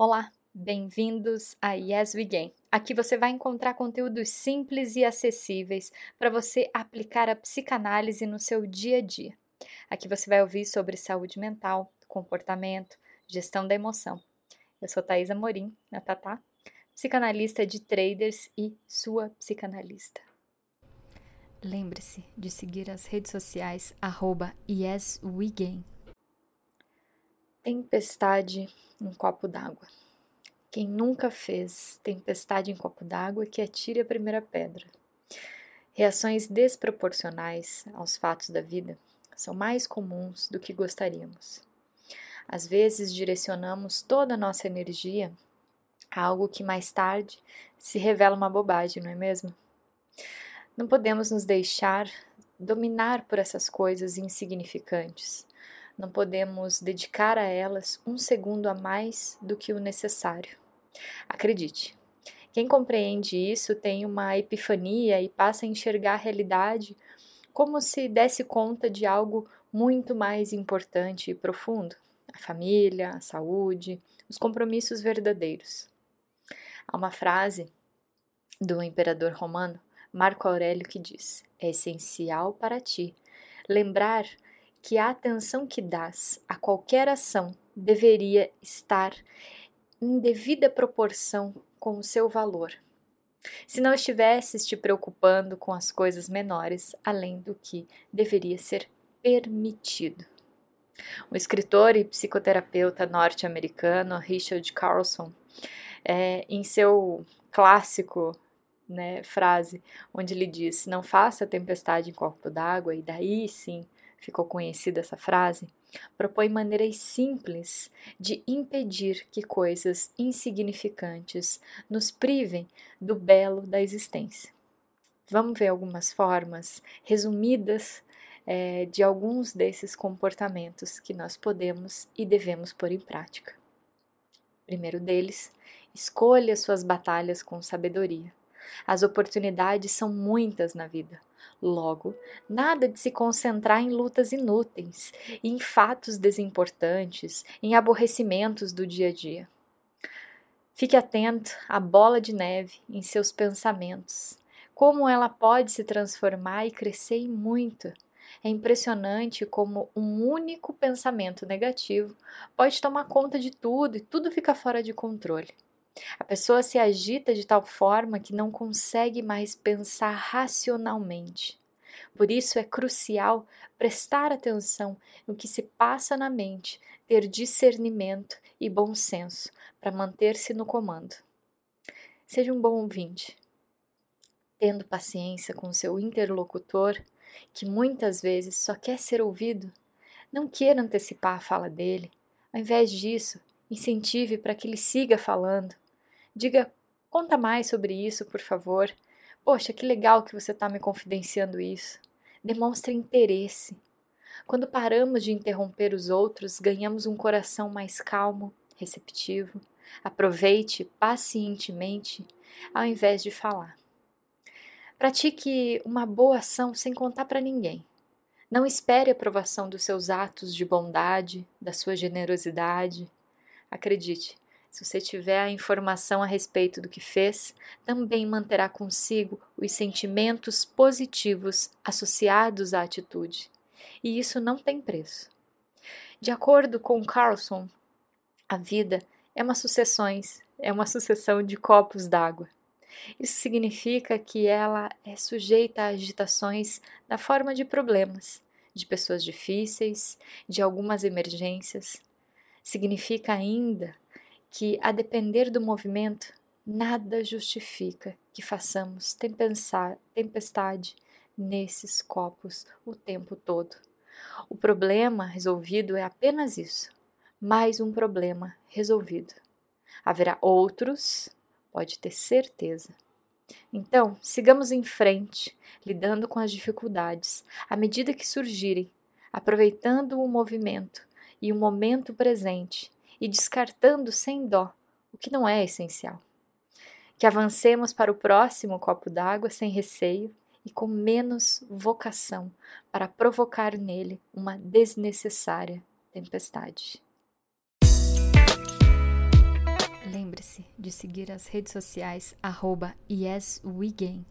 Olá, bem-vindos a Yes We Gain. Aqui você vai encontrar conteúdos simples e acessíveis para você aplicar a psicanálise no seu dia a dia. Aqui você vai ouvir sobre saúde mental, comportamento, gestão da emoção. Eu sou Thaisa Morim, a Tatá, psicanalista de traders e sua psicanalista. Lembre-se de seguir as redes sociais arroba YesWeGain. Tempestade em copo d'água. Quem nunca fez tempestade em copo d'água que atire a primeira pedra. Reações desproporcionais aos fatos da vida são mais comuns do que gostaríamos. Às vezes direcionamos toda a nossa energia a algo que mais tarde se revela uma bobagem, não é mesmo? Não podemos nos deixar dominar por essas coisas insignificantes. Não podemos dedicar a elas um segundo a mais do que o necessário. Acredite, quem compreende isso tem uma epifania e passa a enxergar a realidade como se desse conta de algo muito mais importante e profundo: a família, a saúde, os compromissos verdadeiros. Há uma frase do imperador romano Marco Aurélio que diz: É essencial para ti lembrar que a atenção que dás a qualquer ação deveria estar em devida proporção com o seu valor. Se não estivesses te preocupando com as coisas menores além do que deveria ser permitido. O escritor e psicoterapeuta norte-americano Richard Carlson, é, em seu clássico né, frase, onde ele diz: Não faça tempestade em copo d'água, e daí sim ficou conhecida essa frase, propõe maneiras simples de impedir que coisas insignificantes nos privem do belo da existência. Vamos ver algumas formas resumidas é, de alguns desses comportamentos que nós podemos e devemos pôr em prática. Primeiro deles, escolha suas batalhas com sabedoria. As oportunidades são muitas na vida. Logo, nada de se concentrar em lutas inúteis, em fatos desimportantes, em aborrecimentos do dia a dia. Fique atento à bola de neve em seus pensamentos, como ela pode se transformar e crescer muito. É impressionante como um único pensamento negativo pode tomar conta de tudo e tudo fica fora de controle. A pessoa se agita de tal forma que não consegue mais pensar racionalmente. Por isso é crucial prestar atenção no que se passa na mente, ter discernimento e bom senso para manter-se no comando. Seja um bom ouvinte. Tendo paciência com seu interlocutor, que muitas vezes só quer ser ouvido, não queira antecipar a fala dele. Ao invés disso, incentive para que ele siga falando Diga, conta mais sobre isso, por favor. Poxa, que legal que você está me confidenciando isso. Demonstre interesse. Quando paramos de interromper os outros, ganhamos um coração mais calmo, receptivo. Aproveite pacientemente ao invés de falar. Pratique uma boa ação sem contar para ninguém. Não espere aprovação dos seus atos de bondade, da sua generosidade. Acredite, se você tiver a informação a respeito do que fez, também manterá consigo os sentimentos positivos associados à atitude. E isso não tem preço. De acordo com Carlson, a vida é uma sucessões, é uma sucessão de copos d'água. Isso significa que ela é sujeita a agitações na forma de problemas, de pessoas difíceis, de algumas emergências. Significa ainda que, a depender do movimento, nada justifica que façamos tempestade nesses copos o tempo todo. O problema resolvido é apenas isso, mais um problema resolvido. Haverá outros, pode ter certeza. Então, sigamos em frente, lidando com as dificuldades, à medida que surgirem, aproveitando o movimento e o momento presente e descartando sem dó o que não é essencial. Que avancemos para o próximo copo d'água sem receio e com menos vocação para provocar nele uma desnecessária tempestade. lembre-se de seguir as redes sociais arroba YesWeGain.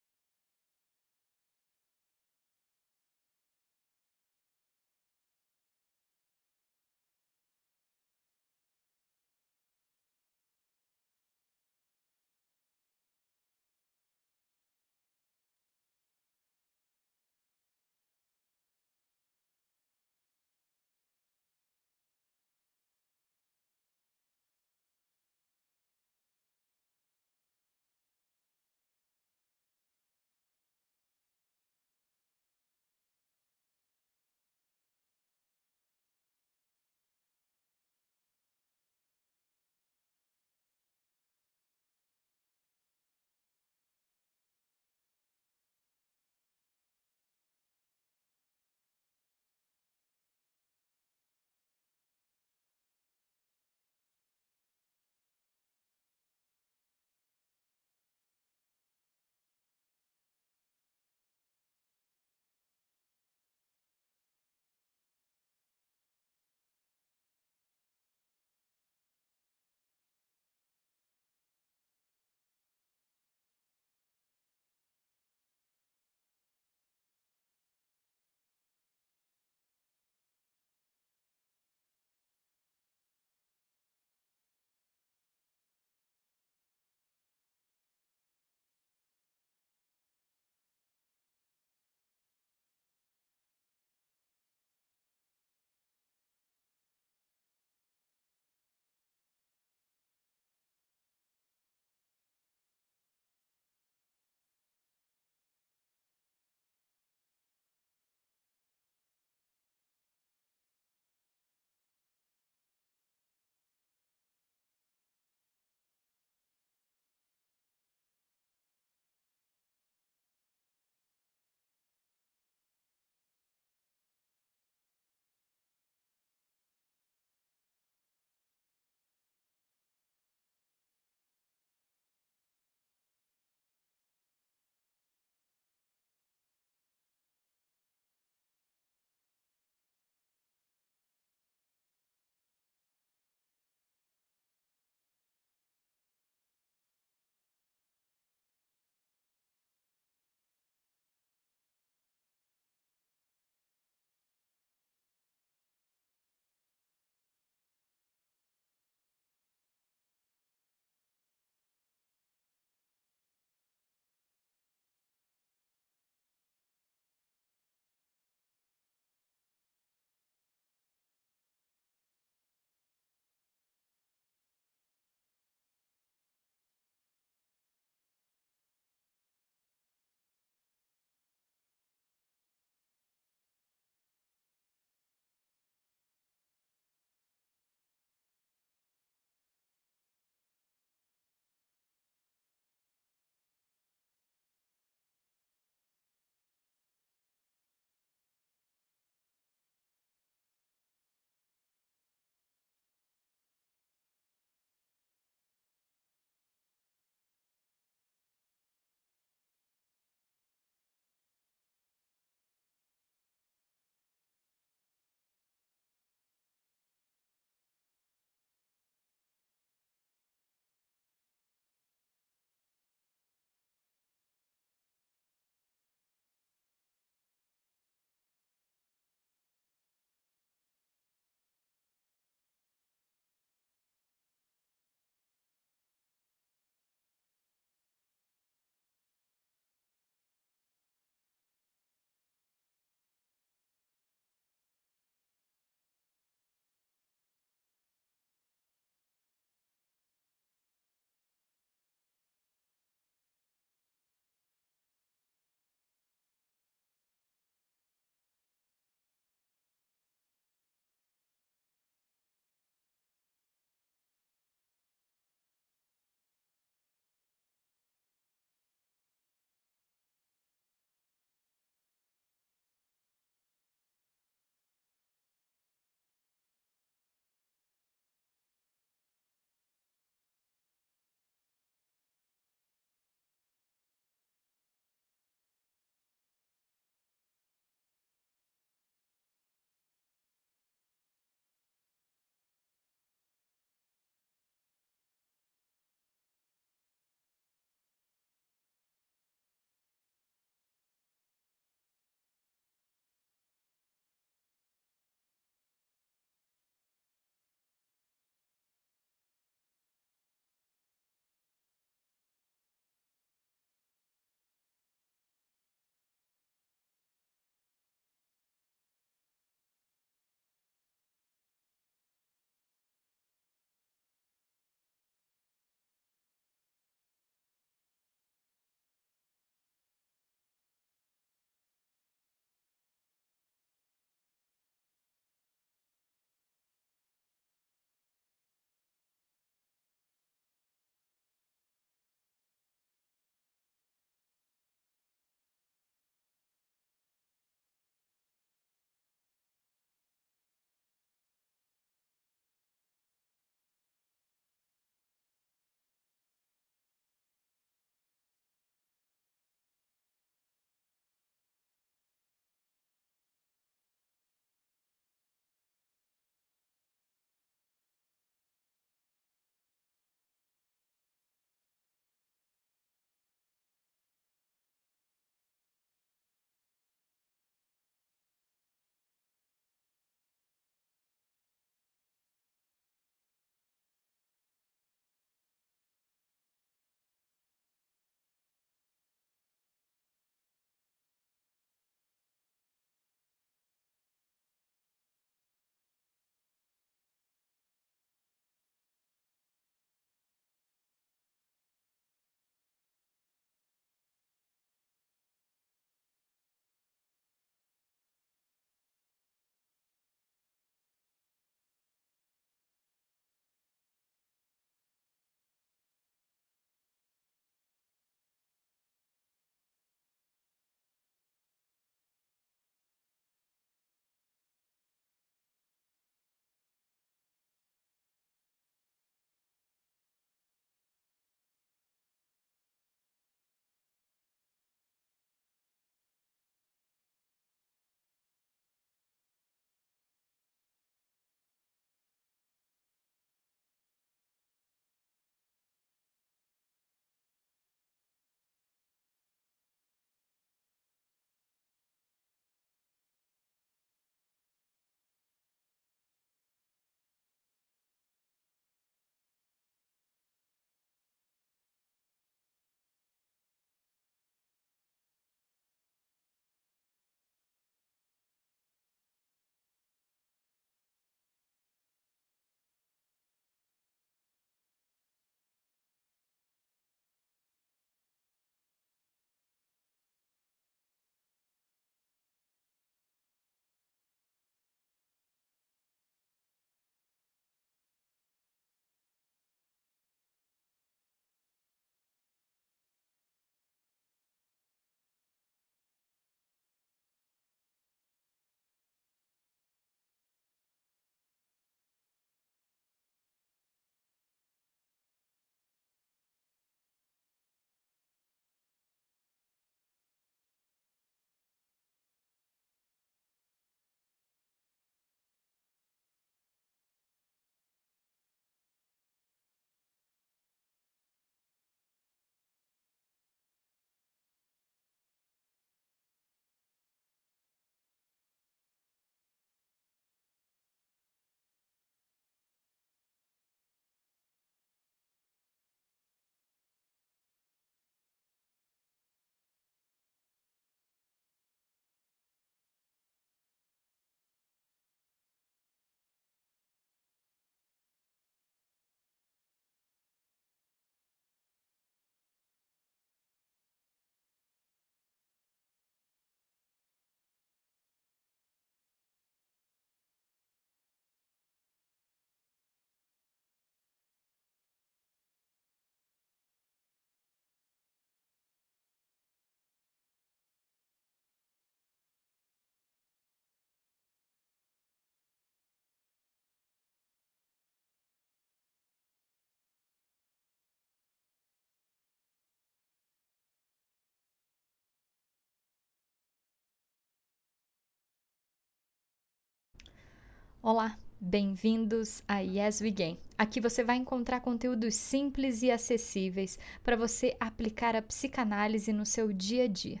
Olá, bem-vindos a Yes We Gain. Aqui você vai encontrar conteúdos simples e acessíveis para você aplicar a psicanálise no seu dia a dia.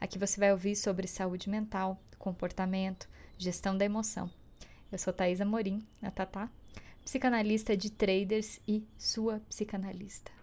Aqui você vai ouvir sobre saúde mental, comportamento, gestão da emoção. Eu sou Thaisa Morim, a Tatá, psicanalista de traders e sua psicanalista.